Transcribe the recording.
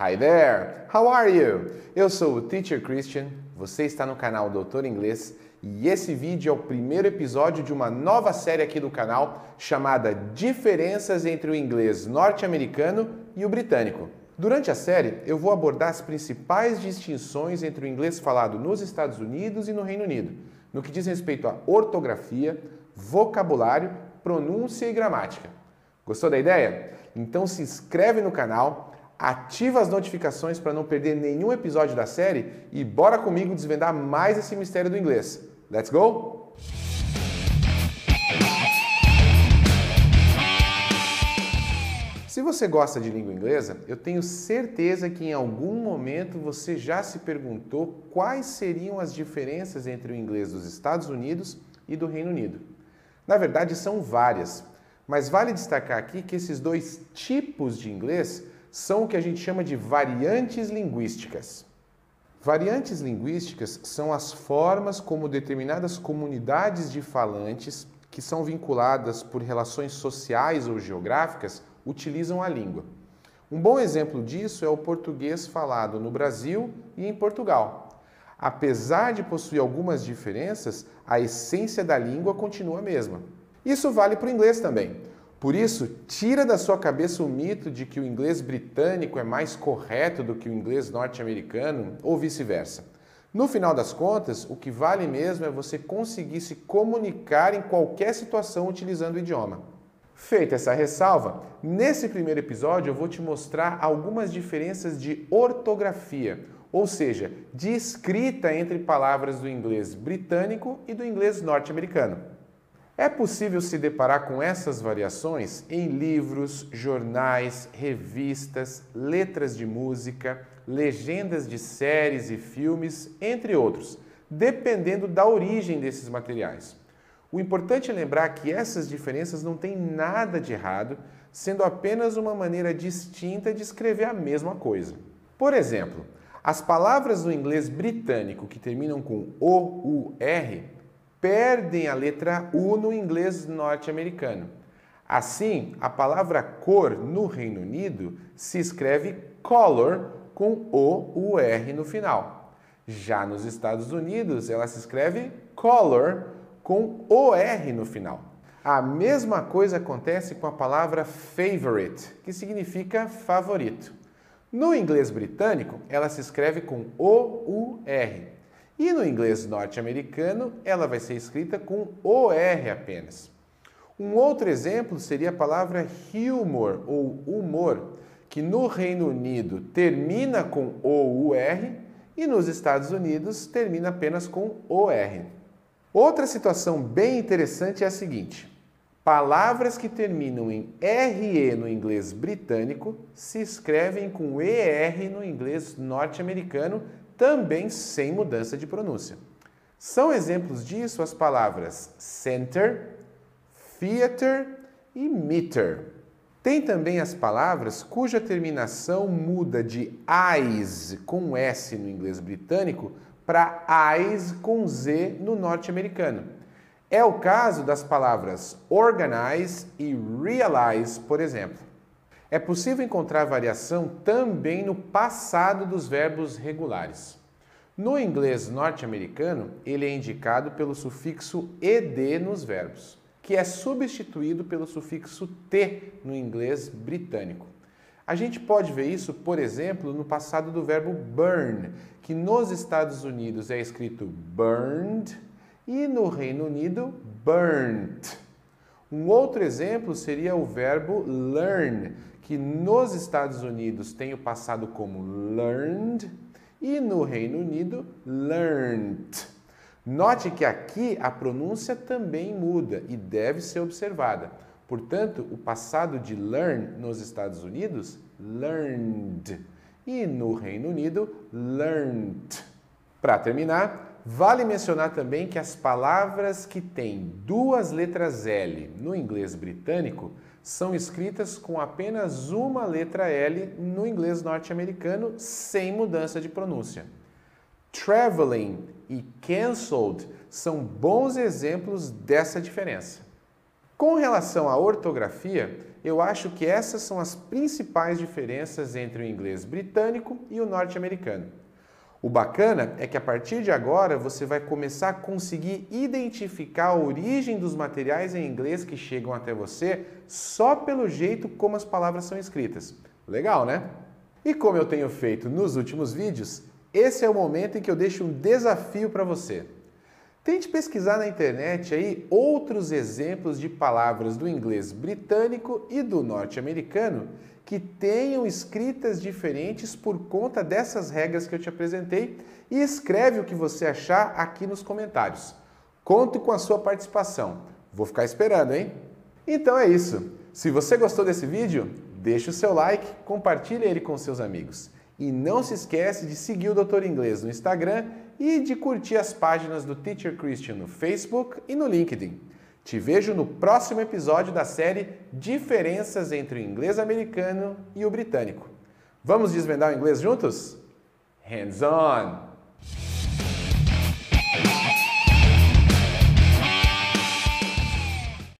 Hi there! How are you? Eu sou o Teacher Christian, você está no canal Doutor Inglês e esse vídeo é o primeiro episódio de uma nova série aqui do canal chamada Diferenças entre o inglês norte-americano e o britânico. Durante a série, eu vou abordar as principais distinções entre o inglês falado nos Estados Unidos e no Reino Unido, no que diz respeito à ortografia, vocabulário, pronúncia e gramática. Gostou da ideia? Então se inscreve no canal, ativa as notificações para não perder nenhum episódio da série e bora comigo desvendar mais esse mistério do inglês. Let's go? Se você gosta de língua inglesa, eu tenho certeza que em algum momento você já se perguntou quais seriam as diferenças entre o inglês dos Estados Unidos e do Reino Unido. Na verdade, são várias, mas vale destacar aqui que esses dois tipos de inglês são o que a gente chama de variantes linguísticas. Variantes linguísticas são as formas como determinadas comunidades de falantes, que são vinculadas por relações sociais ou geográficas, utilizam a língua. Um bom exemplo disso é o português falado no Brasil e em Portugal. Apesar de possuir algumas diferenças, a essência da língua continua a mesma. Isso vale para o inglês também. Por isso, tira da sua cabeça o mito de que o inglês britânico é mais correto do que o inglês norte-americano ou vice-versa. No final das contas, o que vale mesmo é você conseguir se comunicar em qualquer situação utilizando o idioma. Feita essa ressalva, nesse primeiro episódio eu vou te mostrar algumas diferenças de ortografia, ou seja, de escrita entre palavras do inglês britânico e do inglês norte-americano. É possível se deparar com essas variações em livros, jornais, revistas, letras de música, legendas de séries e filmes, entre outros, dependendo da origem desses materiais. O importante é lembrar que essas diferenças não têm nada de errado, sendo apenas uma maneira distinta de escrever a mesma coisa. Por exemplo, as palavras do inglês britânico que terminam com O, U, R perdem a letra U no inglês norte-americano. Assim, a palavra cor no Reino Unido se escreve color com O, U, R no final. Já nos Estados Unidos, ela se escreve color com O, R no final. A mesma coisa acontece com a palavra favorite, que significa favorito. No inglês britânico, ela se escreve com O, U, R. E no inglês norte-americano, ela vai ser escrita com OR apenas. Um outro exemplo seria a palavra humor ou humor, que no Reino Unido termina com OUR e nos Estados Unidos termina apenas com OR. Outra situação bem interessante é a seguinte: palavras que terminam em RE no inglês britânico se escrevem com ER no inglês norte-americano também sem mudança de pronúncia. São exemplos disso as palavras center, theater e meter. Tem também as palavras cuja terminação muda de eyes com S no inglês britânico para eyes com Z no norte-americano. É o caso das palavras organize e realize, por exemplo. É possível encontrar variação também no passado dos verbos regulares. No inglês norte-americano, ele é indicado pelo sufixo ed nos verbos, que é substituído pelo sufixo t no inglês britânico. A gente pode ver isso, por exemplo, no passado do verbo burn, que nos Estados Unidos é escrito burned e no Reino Unido burnt. Um outro exemplo seria o verbo learn, que nos Estados Unidos tem o passado como learned e no Reino Unido learned. Note que aqui a pronúncia também muda e deve ser observada. Portanto, o passado de learn nos Estados Unidos, learned, e no Reino Unido, learned. Para terminar, vale mencionar também que as palavras que têm duas letras L no inglês britânico são escritas com apenas uma letra L no inglês norte-americano, sem mudança de pronúncia. Traveling e cancelled são bons exemplos dessa diferença. Com relação à ortografia, eu acho que essas são as principais diferenças entre o inglês britânico e o norte-americano. O bacana é que a partir de agora você vai começar a conseguir identificar a origem dos materiais em inglês que chegam até você só pelo jeito como as palavras são escritas. Legal, né? E como eu tenho feito nos últimos vídeos, esse é o momento em que eu deixo um desafio para você. Tente pesquisar na internet aí outros exemplos de palavras do inglês britânico e do norte-americano que tenham escritas diferentes por conta dessas regras que eu te apresentei e escreve o que você achar aqui nos comentários. Conto com a sua participação. Vou ficar esperando, hein? Então é isso. Se você gostou desse vídeo, deixe o seu like, compartilhe ele com seus amigos. E não se esquece de seguir o Doutor Inglês no Instagram e de curtir as páginas do Teacher Christian no Facebook e no LinkedIn. Te vejo no próximo episódio da série Diferenças entre o inglês americano e o britânico. Vamos desvendar o inglês juntos? Hands on!